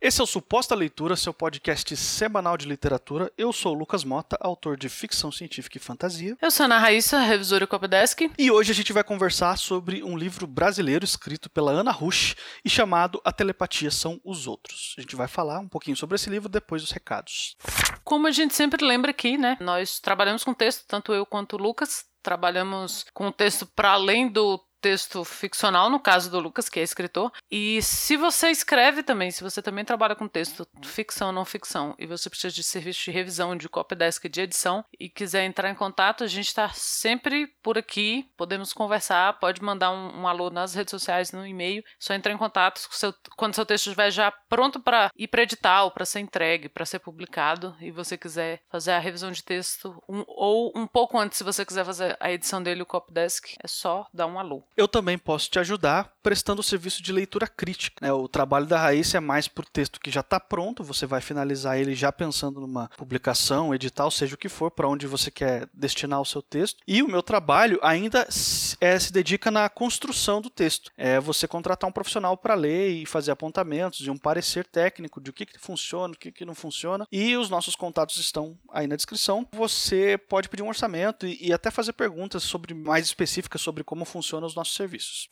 Esse é o Suposta Leitura, seu podcast semanal de literatura. Eu sou o Lucas Mota, autor de ficção científica e fantasia. Eu sou a Ana Raíssa, revisora Copdesk. E hoje a gente vai conversar sobre um livro brasileiro escrito pela Ana Rush e chamado A Telepatia São os Outros. A gente vai falar um pouquinho sobre esse livro depois dos recados. Como a gente sempre lembra aqui, né? Nós trabalhamos com texto, tanto eu quanto o Lucas. Trabalhamos com texto para além do texto ficcional, no caso do Lucas, que é escritor. E se você escreve também, se você também trabalha com texto ficção ou não ficção, e você precisa de serviço de revisão, de copydesk, de edição, e quiser entrar em contato, a gente está sempre por aqui, podemos conversar, pode mandar um, um alô nas redes sociais, no e-mail, só entrar em contato seu, quando seu texto estiver já pronto para ir para edital, para ser entregue, para ser publicado, e você quiser fazer a revisão de texto, um, ou um pouco antes, se você quiser fazer a edição dele, o copydesk, é só dar um alô eu também posso te ajudar prestando o serviço de leitura crítica. Né? O trabalho da Raíssa é mais para o texto que já está pronto, você vai finalizar ele já pensando numa publicação, edital, seja o que for, para onde você quer destinar o seu texto. E o meu trabalho ainda é, se dedica na construção do texto. É você contratar um profissional para ler e fazer apontamentos e um parecer técnico de o que, que funciona, o que, que não funciona. E os nossos contatos estão aí na descrição. Você pode pedir um orçamento e, e até fazer perguntas sobre mais específicas sobre como funcionam os nossos nossos serviços.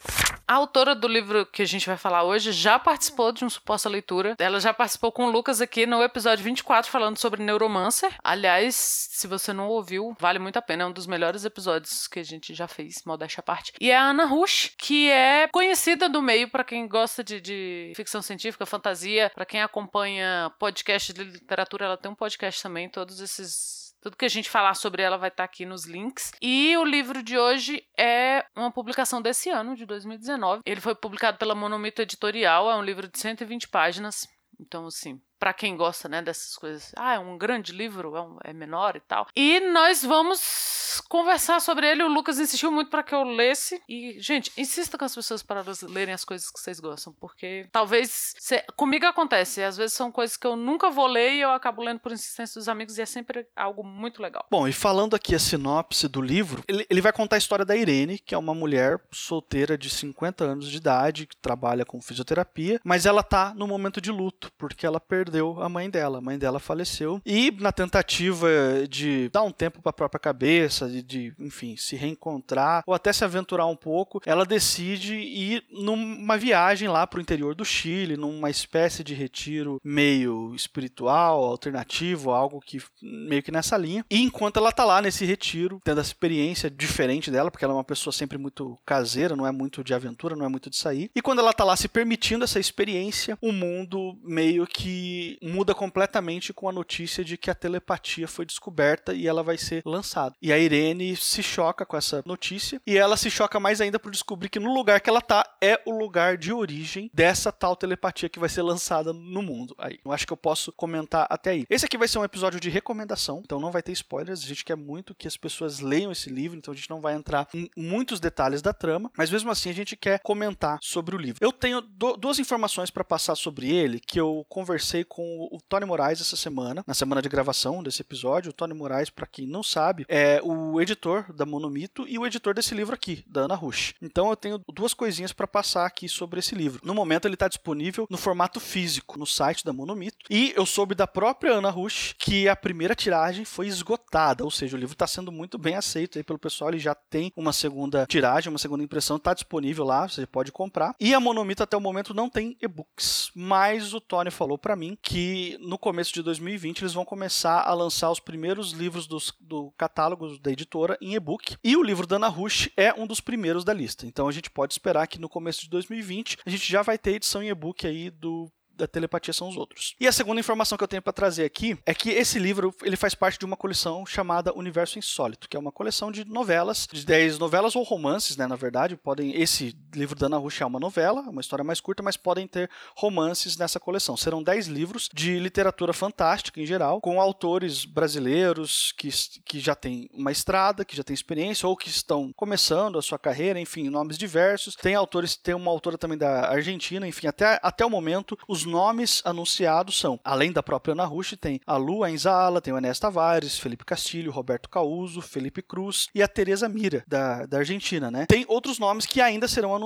A autora do livro que a gente vai falar hoje já participou de uma suposta leitura. Ela já participou com o Lucas aqui no episódio 24 falando sobre Neuromancer. Aliás, se você não ouviu, vale muito a pena. É um dos melhores episódios que a gente já fez, modéstia à parte. E é a Ana Rush, que é conhecida do meio para quem gosta de, de ficção científica, fantasia, para quem acompanha podcast de literatura. Ela tem um podcast também, todos esses tudo que a gente falar sobre ela vai estar tá aqui nos links. E o livro de hoje é uma publicação desse ano, de 2019. Ele foi publicado pela Monomito Editorial, é um livro de 120 páginas. Então, assim, para quem gosta, né, dessas coisas. Ah, é um grande livro, é, um, é menor e tal. E nós vamos conversar sobre ele. O Lucas insistiu muito para que eu lesse. E, gente, insista com as pessoas para elas lerem as coisas que vocês gostam, porque talvez comigo acontece. Às vezes são coisas que eu nunca vou ler e eu acabo lendo por insistência dos amigos e é sempre algo muito legal. Bom, e falando aqui a sinopse do livro, ele, ele vai contar a história da Irene, que é uma mulher solteira de 50 anos de idade que trabalha com fisioterapia, mas ela tá no momento de luto porque ela perdeu perdeu a mãe dela. A mãe dela faleceu. E na tentativa de dar um tempo para a própria cabeça, de, de, enfim, se reencontrar ou até se aventurar um pouco, ela decide ir numa viagem lá para o interior do Chile, numa espécie de retiro meio espiritual, alternativo, algo que meio que nessa linha. E enquanto ela tá lá nesse retiro, tendo essa experiência diferente dela, porque ela é uma pessoa sempre muito caseira, não é muito de aventura, não é muito de sair. E quando ela tá lá se permitindo essa experiência, o mundo meio que muda completamente com a notícia de que a telepatia foi descoberta e ela vai ser lançada. E a Irene se choca com essa notícia e ela se choca mais ainda por descobrir que no lugar que ela tá é o lugar de origem dessa tal telepatia que vai ser lançada no mundo. Aí, eu acho que eu posso comentar até aí. Esse aqui vai ser um episódio de recomendação, então não vai ter spoilers. A gente quer muito que as pessoas leiam esse livro, então a gente não vai entrar em muitos detalhes da trama, mas mesmo assim a gente quer comentar sobre o livro. Eu tenho duas informações para passar sobre ele que eu conversei com o Tony Moraes essa semana, na semana de gravação desse episódio. O Tony Moraes, para quem não sabe, é o editor da Monomito e o editor desse livro aqui, da Ana Rush. Então eu tenho duas coisinhas para passar aqui sobre esse livro. No momento ele está disponível no formato físico no site da Monomito e eu soube da própria Ana Rush que a primeira tiragem foi esgotada, ou seja, o livro está sendo muito bem aceito aí pelo pessoal, ele já tem uma segunda tiragem, uma segunda impressão, está disponível lá, você pode comprar. E a Monomito até o momento não tem e-books, mas o Tony falou para mim que no começo de 2020 eles vão começar a lançar os primeiros livros dos, do catálogo da editora em e-book. E o livro da Ana Rush é um dos primeiros da lista. Então a gente pode esperar que no começo de 2020 a gente já vai ter edição em e-book aí do da telepatia são os outros. E a segunda informação que eu tenho para trazer aqui é que esse livro ele faz parte de uma coleção chamada Universo Insólito, que é uma coleção de novelas, de 10 novelas ou romances, né, na verdade, podem esse livro da Ana Rush é uma novela, uma história mais curta, mas podem ter romances nessa coleção. Serão 10 livros de literatura fantástica em geral, com autores brasileiros que, que já têm uma estrada, que já têm experiência ou que estão começando a sua carreira, enfim, nomes diversos. Tem autores, tem uma autora também da Argentina, enfim, até, até o momento os nomes anunciados são, além da própria Ana Rush, tem a Lu Enzala, tem o Enéas Tavares, Felipe Castilho, Roberto Causo, Felipe Cruz e a Teresa Mira, da, da Argentina, né? Tem outros nomes que ainda serão anunciados,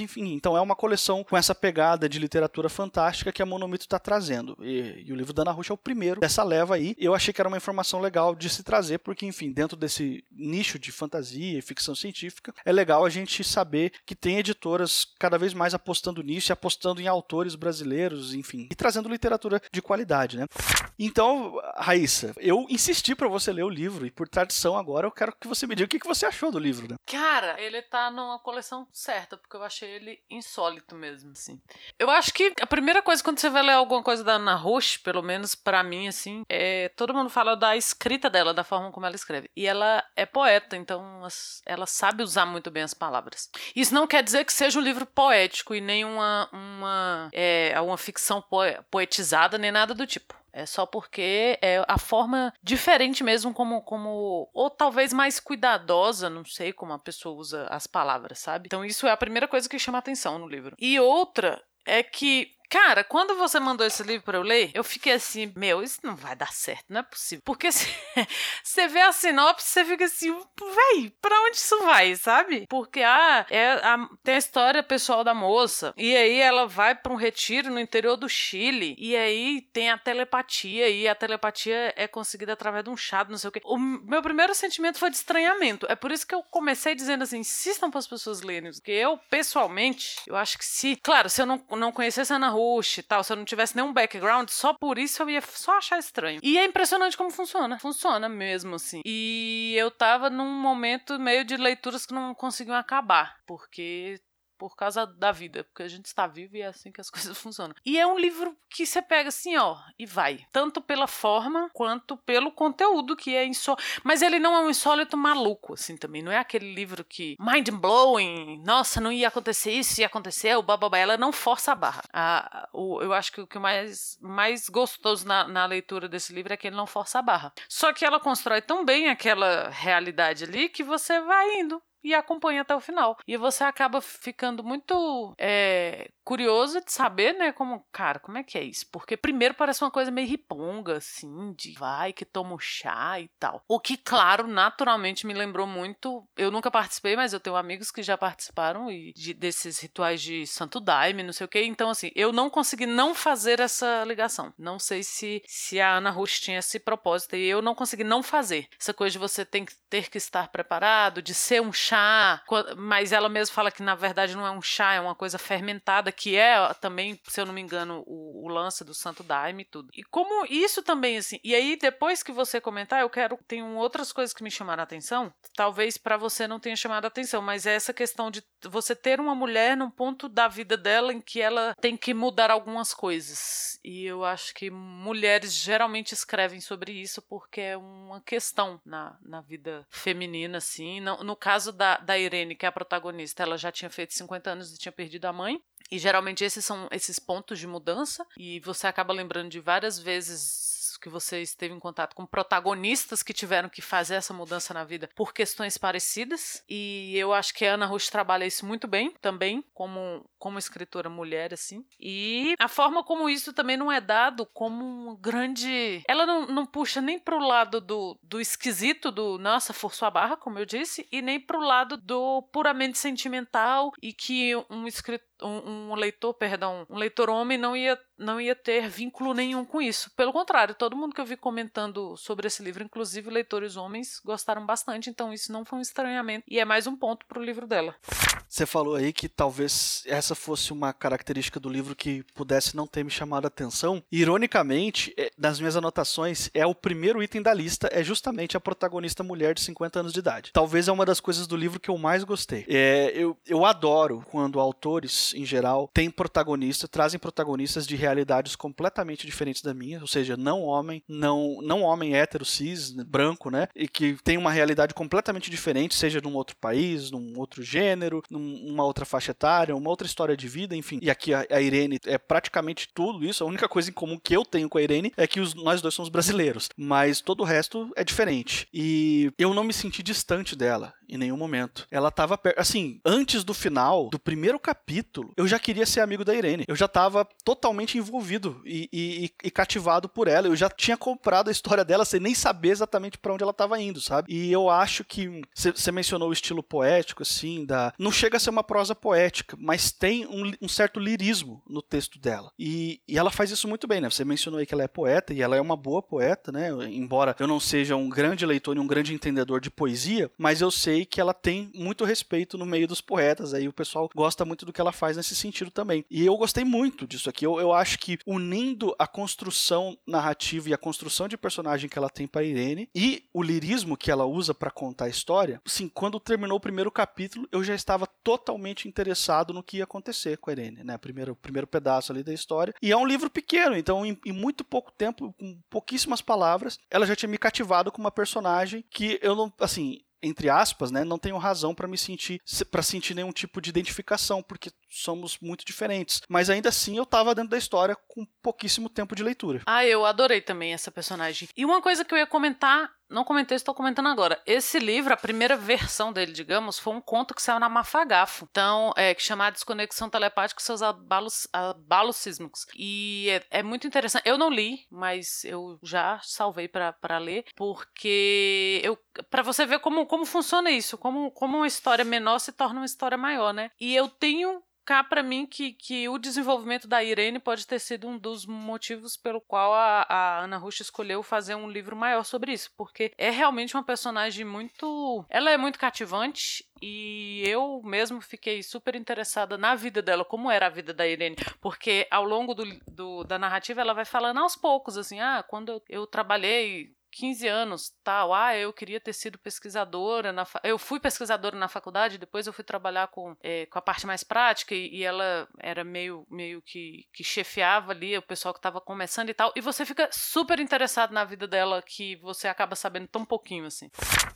enfim. Então é uma coleção com essa pegada de literatura fantástica que a Monomito está trazendo. E, e, o livro da Ana Rush é o primeiro dessa leva aí. Eu achei que era uma informação legal de se trazer, porque, enfim, dentro desse nicho de fantasia e ficção científica, é legal a gente saber que tem editoras cada vez mais apostando nisso e apostando em autores brasileiros, enfim, e trazendo literatura de qualidade, né? Então, Raíssa, eu insisti para você ler o livro e por tradição agora eu quero que você me diga o que você achou do livro, né? Cara, ele tá numa coleção certa, porque eu achei ele insólito mesmo, assim. Eu acho que a primeira coisa quando você vai ler alguma coisa da Ana Roche, pelo menos para mim, assim, é todo mundo fala da escrita dela, da forma como ela escreve. E ela é poeta, então ela sabe usar muito bem as palavras. Isso não quer dizer que seja um livro poético e nem uma, uma, é, uma ficção poetizada, nem nada do tipo. É só porque é a forma diferente mesmo como, como ou talvez mais cuidadosa, não sei como a pessoa usa as palavras, sabe? Então isso é a primeira coisa que chama atenção no livro. E outra é que Cara, quando você mandou esse livro para eu ler, eu fiquei assim, meu, isso não vai dar certo, não é possível. Porque você vê a sinopse, você fica assim, véi, pra onde isso vai, sabe? Porque, ah, é a, tem a história pessoal da moça, e aí ela vai para um retiro no interior do Chile, e aí tem a telepatia, e a telepatia é conseguida através de um chá, não sei o quê. O meu primeiro sentimento foi de estranhamento. É por isso que eu comecei dizendo assim, insistam para as pessoas lerem, porque eu, pessoalmente, eu acho que se, claro, se eu não, não conhecesse a Ana Rua, e tal, se eu não tivesse nenhum background, só por isso eu ia só achar estranho. E é impressionante como funciona. Funciona mesmo, assim. E eu tava num momento meio de leituras que não conseguiam acabar, porque por causa da vida, porque a gente está vivo e é assim que as coisas funcionam. E é um livro que você pega assim, ó, e vai, tanto pela forma quanto pelo conteúdo que é insólito. Mas ele não é um insólito maluco, assim, também. Não é aquele livro que mind blowing, nossa, não ia acontecer isso, ia acontecer, o bababá. Ela não força a barra. A, o, eu acho que o que mais, mais gostoso na, na leitura desse livro é que ele não força a barra. Só que ela constrói tão bem aquela realidade ali que você vai indo e acompanha até o final. E você acaba ficando muito é, curioso de saber, né, como, cara, como é que é isso? Porque primeiro parece uma coisa meio riponga, assim, de vai que toma um chá e tal. O que, claro, naturalmente me lembrou muito. Eu nunca participei, mas eu tenho amigos que já participaram e de, desses rituais de Santo Daime, não sei o quê. Então, assim, eu não consegui não fazer essa ligação. Não sei se, se a Ana Rush tinha esse propósito e eu não consegui não fazer. Essa coisa de você tem que, ter que estar preparado, de ser um chá chá, mas ela mesma fala que na verdade não é um chá, é uma coisa fermentada, que é também, se eu não me engano, o, o lance do Santo Daime e tudo. E como isso também, assim, e aí depois que você comentar, eu quero, tem outras coisas que me chamaram a atenção, talvez para você não tenha chamado a atenção, mas é essa questão de você ter uma mulher num ponto da vida dela em que ela tem que mudar algumas coisas. E eu acho que mulheres geralmente escrevem sobre isso porque é uma questão na, na vida feminina, assim. No, no caso da da, da Irene, que é a protagonista, ela já tinha feito 50 anos e tinha perdido a mãe. E geralmente esses são esses pontos de mudança. E você acaba lembrando de várias vezes que você esteve em contato com protagonistas que tiveram que fazer essa mudança na vida por questões parecidas. E eu acho que a Ana Rush trabalha isso muito bem também, como, como escritora mulher, assim. E a forma como isso também não é dado como um grande. Ela não, não puxa nem pro lado do, do esquisito, do nossa, forçou a barra, como eu disse, e nem pro lado do puramente sentimental e que um escritor um, um, leitor, perdão, um leitor homem não ia, não ia ter vínculo nenhum com isso. Pelo contrário, todo mundo que eu vi comentando sobre esse livro, inclusive leitores homens, gostaram bastante, então isso não foi um estranhamento e é mais um ponto para o livro dela. Você falou aí que talvez essa fosse uma característica do livro que pudesse não ter me chamado a atenção. Ironicamente, é, nas minhas anotações, é o primeiro item da lista, é justamente a protagonista mulher de 50 anos de idade. Talvez é uma das coisas do livro que eu mais gostei. É, eu, eu adoro quando autores em geral, têm protagonistas, trazem protagonistas de realidades completamente diferentes da minha, ou seja, não homem, não, não homem hétero, cis, branco, né? E que tem uma realidade completamente diferente, seja num outro país, num outro gênero, numa outra faixa etária, uma outra história de vida, enfim. E aqui a, a Irene é praticamente tudo isso. A única coisa em comum que eu tenho com a Irene é que os, nós dois somos brasileiros, mas todo o resto é diferente. E eu não me senti distante dela. Em nenhum momento. Ela tava perto. Assim, antes do final, do primeiro capítulo, eu já queria ser amigo da Irene. Eu já tava totalmente envolvido e, e, e cativado por ela. Eu já tinha comprado a história dela sem nem saber exatamente para onde ela tava indo, sabe? E eu acho que. Você mencionou o estilo poético, assim, da. Não chega a ser uma prosa poética, mas tem um, um certo lirismo no texto dela. E, e ela faz isso muito bem, né? Você mencionou aí que ela é poeta e ela é uma boa poeta, né? Embora eu não seja um grande leitor e um grande entendedor de poesia, mas eu sei que ela tem muito respeito no meio dos poetas. Aí o pessoal gosta muito do que ela faz nesse sentido também. E eu gostei muito disso aqui. Eu, eu acho que unindo a construção narrativa e a construção de personagem que ela tem para Irene e o lirismo que ela usa para contar a história, sim, quando terminou o primeiro capítulo, eu já estava totalmente interessado no que ia acontecer com a Irene, né? Primeiro, primeiro pedaço ali da história. E é um livro pequeno, então em, em muito pouco tempo, com pouquíssimas palavras, ela já tinha me cativado com uma personagem que eu não, assim, entre aspas, né, não tenho razão para me sentir para sentir nenhum tipo de identificação, porque somos muito diferentes. Mas ainda assim eu estava dentro da história com pouquíssimo tempo de leitura. Ah, eu adorei também essa personagem. E uma coisa que eu ia comentar não comentei, estou comentando agora. Esse livro, a primeira versão dele, digamos, foi um conto que saiu na Mafagafo. Então, é que chama Desconexão Telepática e seus abalos, abalos sísmicos. E é, é, muito interessante. Eu não li, mas eu já salvei para ler, porque eu para você ver como, como funciona isso, como, como uma história menor se torna uma história maior, né? E eu tenho cá para mim que, que o desenvolvimento da Irene pode ter sido um dos motivos pelo qual a, a Ana Rush escolheu fazer um livro maior sobre isso, porque é realmente uma personagem muito. Ela é muito cativante e eu mesmo fiquei super interessada na vida dela, como era a vida da Irene, porque ao longo do, do da narrativa ela vai falando aos poucos, assim, ah, quando eu, eu trabalhei 15 anos, tal, ah, eu queria ter sido pesquisadora, na fa... eu fui pesquisadora na faculdade, depois eu fui trabalhar com, é, com a parte mais prática e, e, ela era meio, meio que, que chefiava ali o pessoal que estava começando e tal, e você fica super interessado na vida dela que você acaba sabendo tão pouquinho assim.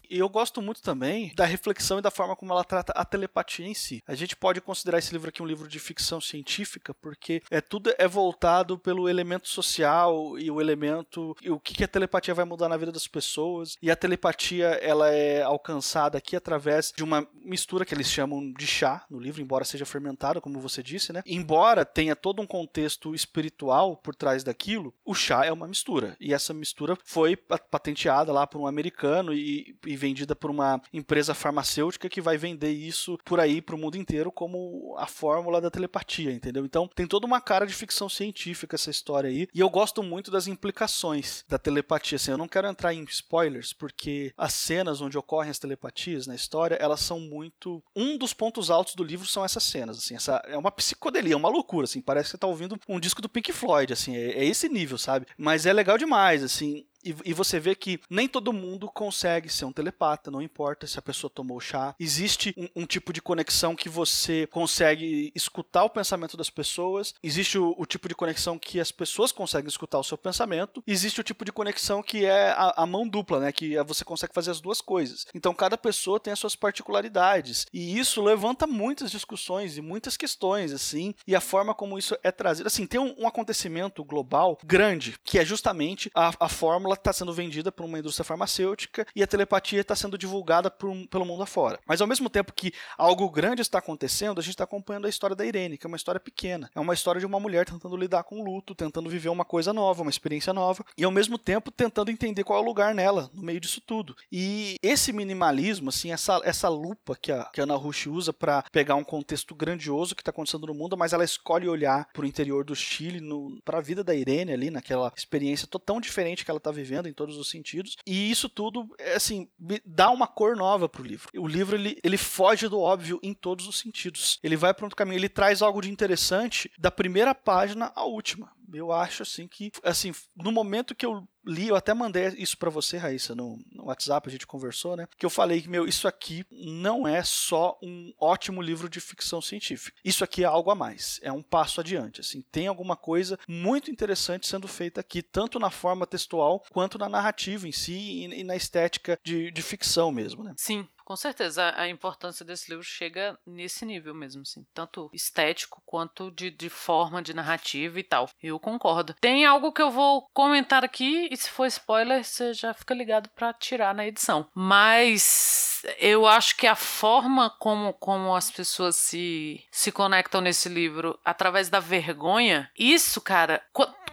E eu gosto muito também da reflexão e da forma como ela trata a telepatia em si. A gente pode considerar esse livro aqui um livro de ficção científica, porque é tudo é voltado pelo elemento social e o elemento e o que, que a telepatia vai mudar na vida das pessoas. E a telepatia ela é alcançada aqui através de uma mistura que eles chamam de chá no livro, embora seja fermentado, como você disse, né? Embora tenha todo um contexto espiritual por trás daquilo, o chá é uma mistura. E essa mistura foi patenteada lá por um americano e, e vendida por uma empresa farmacêutica que vai vender isso por aí para o mundo inteiro como a fórmula da telepatia, entendeu? Então tem toda uma cara de ficção científica essa história aí. E eu gosto muito das implicações da telepatia. Assim, eu não quero entrar em spoilers, porque as cenas onde ocorrem as telepatias na história, elas são muito. Um dos pontos altos do livro são essas cenas, assim, essa é uma psicodelia, é uma loucura, assim, parece que você tá ouvindo um disco do Pink Floyd, assim, é, é esse nível, sabe? Mas é legal demais, assim, e, e, você vê que nem todo mundo consegue ser um telepata, não importa se a pessoa tomou chá. Existe um, um tipo de conexão que você consegue escutar o pensamento das pessoas, existe o, o, tipo de conexão que as pessoas conseguem escutar o seu pensamento, existe o tipo de conexão que é a, a mão dupla, né? Que você consegue fazer as duas coisas. Então cada pessoa tem as suas particularidades. E isso levanta muitas discussões e muitas questões, assim, e a forma como isso é trazido. Assim, tem um, um acontecimento global grande, que é justamente a, a fórmula está sendo vendida por uma indústria farmacêutica e a telepatia está sendo divulgada por, pelo mundo afora. Mas ao mesmo tempo que algo grande está acontecendo, a gente está acompanhando a história da Irene, que é uma história pequena. É uma história de uma mulher tentando lidar com o luto, tentando viver uma coisa nova, uma experiência nova, e ao mesmo tempo tentando entender qual é o lugar nela, no meio disso tudo. E esse minimalismo, assim, essa, essa lupa que a, que a Ana Rush usa para pegar um contexto grandioso que está acontecendo no mundo, mas ela escolhe olhar para o interior do Chile, para a vida da Irene ali, naquela experiência tão diferente que ela está vivendo em todos os sentidos. E isso tudo, é, assim, dá uma cor nova pro livro. O livro, ele, ele foge do óbvio em todos os sentidos. Ele vai para outro caminho, ele traz algo de interessante da primeira página à última eu acho assim que assim no momento que eu li eu até mandei isso para você Raíssa no, no, WhatsApp a gente conversou né? Que eu falei que meu isso aqui não é só um ótimo livro de ficção científica. Isso aqui é algo a mais é um passo adiante assim. Tem alguma coisa muito interessante sendo feita aqui tanto na forma textual quanto na narrativa em si e, e na estética de, de ficção mesmo né? Sim Com certeza, a importância desse livro chega nesse nível mesmo, assim, tanto estético quanto de, de forma de narrativa e tal. Eu concordo. Tem algo que eu vou comentar aqui, e se for spoiler, você já fica ligado para tirar na edição. Mas eu acho que a forma como, como as pessoas se, se conectam nesse livro através da vergonha, isso, cara,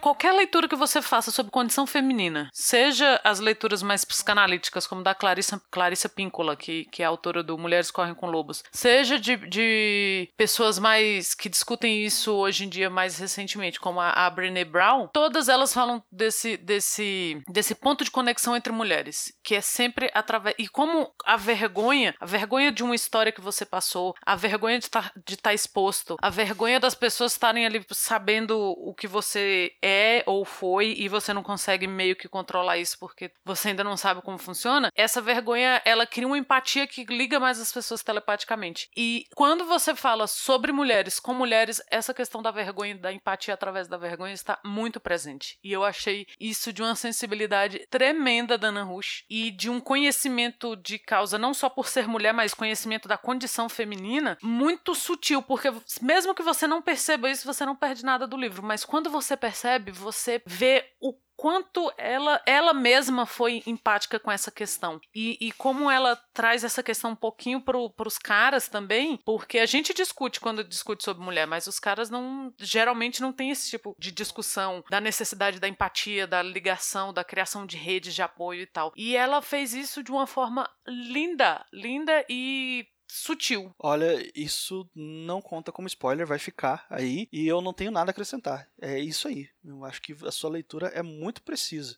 qualquer leitura que você faça sobre condição feminina, seja as leituras mais psicanalíticas, como da Clarissa, Clarissa Píncola, que, que é autora do Mulheres Correm com Lobos, seja de, de pessoas mais que discutem isso hoje em dia mais recentemente, como a, a Brené Brown, todas elas falam desse, desse, desse ponto de conexão entre mulheres, que é sempre através. E como a vergonha, a vergonha de uma história que você passou, a vergonha de tá, estar tá exposto, a vergonha das pessoas estarem ali sabendo o que você é ou foi e você não consegue meio que controlar isso porque você ainda não sabe como funciona, essa vergonha ela cria uma empatia que liga mais as pessoas telepaticamente. E quando você fala sobre mulheres com mulheres, essa questão da vergonha, da empatia através da vergonha está muito presente. E eu achei isso de uma sensibilidade tremenda da Ana Rush e de um conhecimento de causa, não só por ser mulher, mas conhecimento da condição feminina, muito sutil, porque mesmo que você não perceba isso, você não perde nada do livro. Mas quando você percebe, você vê o quanto ela, ela mesma foi empática com essa questão. E, e como ela traz essa questão um pouquinho para os caras também, porque a gente discute quando discute sobre mulher, mas os caras não geralmente não tem esse tipo de discussão da necessidade da empatia, da ligação, da criação de redes de apoio e tal. E ela fez isso de uma forma linda, linda e sutil. Olha, isso não conta como spoiler, vai ficar aí e eu não tenho nada a acrescentar. É isso aí. Eu acho que a sua leitura é muito precisa.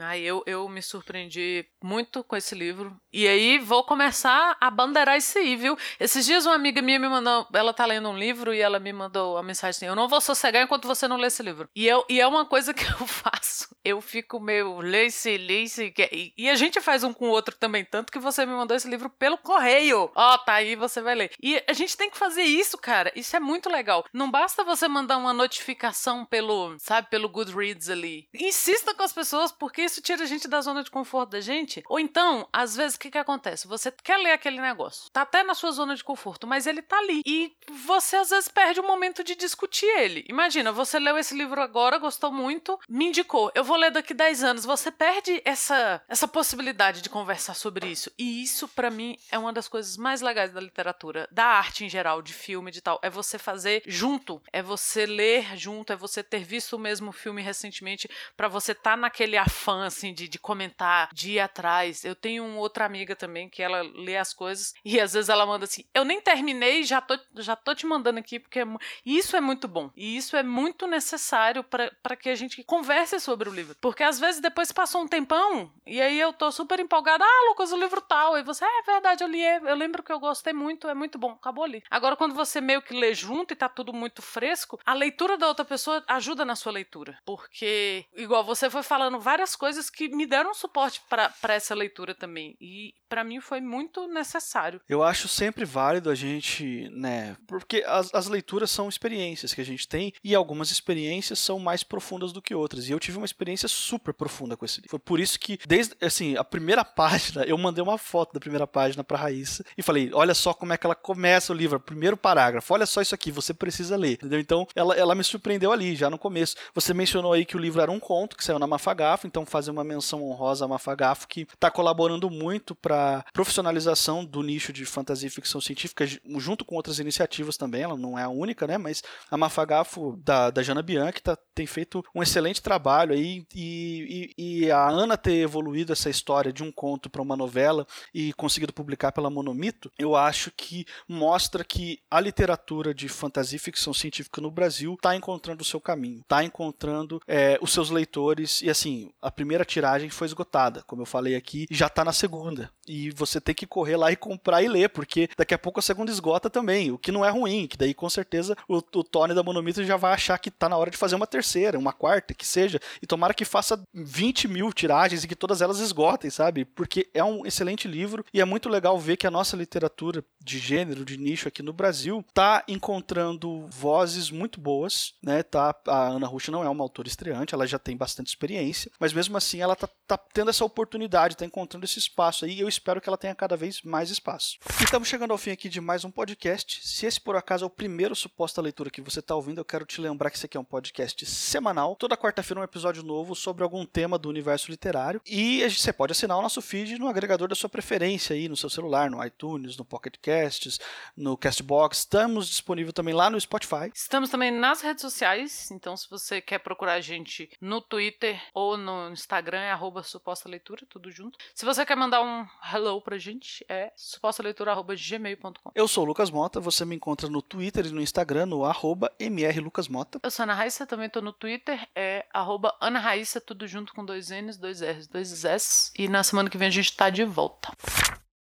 Ah, eu, eu me surpreendi muito com esse livro. E aí vou começar a bandeirar isso aí, viu? Esses dias uma amiga minha me mandou, ela tá lendo um livro e ela me mandou a mensagem assim: "Eu não vou sossegar enquanto você não lê esse livro". E eu e é uma coisa que eu faço. Eu fico meio lê esse, lê e, e a gente faz um com o outro também, tanto que você me mandou esse livro pelo correio. Ó, oh, tá aí, você vai ler. E a gente tem que fazer isso, cara. Isso é muito legal. Não basta você mandar uma notificação pelo, sabe, pelo Goodreads ali. Insista com as pessoas porque isso tira a gente da zona de conforto da gente. Ou então, às vezes, o que, que acontece? Você quer ler aquele negócio, tá até na sua zona de conforto, mas ele tá ali. E você, às vezes, perde o momento de discutir ele. Imagina, você leu esse livro agora, gostou muito, me indicou, eu vou ler daqui 10 anos. Você perde essa, essa possibilidade de conversar sobre isso. E isso, para mim, é uma das coisas mais legais da literatura, da arte em geral, de filme, de tal. É você fazer junto, é você ler junto, é você ter visto o mesmo filme recentemente, para você tá naquele afã fã, assim, de, de comentar, de ir atrás. Eu tenho uma outra amiga também que ela lê as coisas e às vezes ela manda assim: Eu nem terminei, já tô, já tô te mandando aqui, porque é, isso é muito bom. E isso é muito necessário para que a gente converse sobre o livro. Porque às vezes depois passou um tempão e aí eu tô super empolgada: Ah, Lucas, o livro tal. E você, é, é verdade, eu li, eu lembro que eu gostei muito, é muito bom, acabou ali. Agora, quando você meio que lê junto e tá tudo muito fresco, a leitura da outra pessoa ajuda na sua leitura. Porque, igual você foi falando várias coisas que me deram suporte para essa leitura também. E para mim foi muito necessário. Eu acho sempre válido a gente, né? Porque as, as leituras são experiências que a gente tem e algumas experiências são mais profundas do que outras. E eu tive uma experiência super profunda com esse livro. Foi por isso que, desde assim, a primeira página, eu mandei uma foto da primeira página para Raíssa e falei: olha só como é que ela começa o livro, primeiro parágrafo, olha só isso aqui, você precisa ler. Entendeu? Então ela, ela me surpreendeu ali, já no começo. Você mencionou aí que o livro era um conto que saiu na Mafagafo, então fazer uma menção honrosa a Mafagafo, que está colaborando muito para profissionalização do nicho de fantasia e ficção científica, junto com outras iniciativas também, ela não é a única, né? Mas a Mafagafo da, da Jana Bianchi tá, tem feito um excelente trabalho aí, e, e, e a Ana ter evoluído essa história de um conto para uma novela e conseguido publicar pela Monomito, eu acho que mostra que a literatura de fantasia e ficção científica no Brasil está encontrando o seu caminho, está encontrando é, os seus leitores, e assim, a primeira tiragem foi esgotada, como eu falei aqui, e já está na segunda. E você tem que correr lá e comprar e ler, porque daqui a pouco a segunda esgota também, o que não é ruim, que daí com certeza o, o Tony da Monomito já vai achar que está na hora de fazer uma terceira, uma quarta, que seja, e tomara que faça 20 mil tiragens e que todas elas esgotem, sabe? Porque é um excelente livro e é muito legal ver que a nossa literatura de gênero, de nicho aqui no Brasil, está encontrando vozes muito boas, né? Tá, a Ana Rush não é uma autora estreante, ela já tem bastante experiência, mas mesmo assim ela tá, tá tendo essa oportunidade, tá encontrando esse espaço aí, eu espero que ela tenha cada vez mais espaço. Estamos chegando ao fim aqui de mais um podcast. Se esse por acaso é o primeiro suposta leitura que você está ouvindo, eu quero te lembrar que esse aqui é um podcast semanal. Toda quarta-feira um episódio novo sobre algum tema do universo literário. E você pode assinar o nosso feed no agregador da sua preferência aí, no seu celular, no iTunes, no Pocket Casts, no Castbox. Estamos disponível também lá no Spotify. Estamos também nas redes sociais, então se você quer procurar a gente no Twitter ou no Instagram, é arroba suposta leitura, tudo junto. Se você quer mandar um hello pra gente, é supostaleitura.gmail.com. Eu sou o Lucas Mota, você me encontra no Twitter e no Instagram, no arroba mrlucasmota. Eu sou a Ana Raíssa, também tô no Twitter, é arroba Ana Raíssa, tudo junto com dois N's, dois R's, dois S. E na semana que vem a gente tá de volta.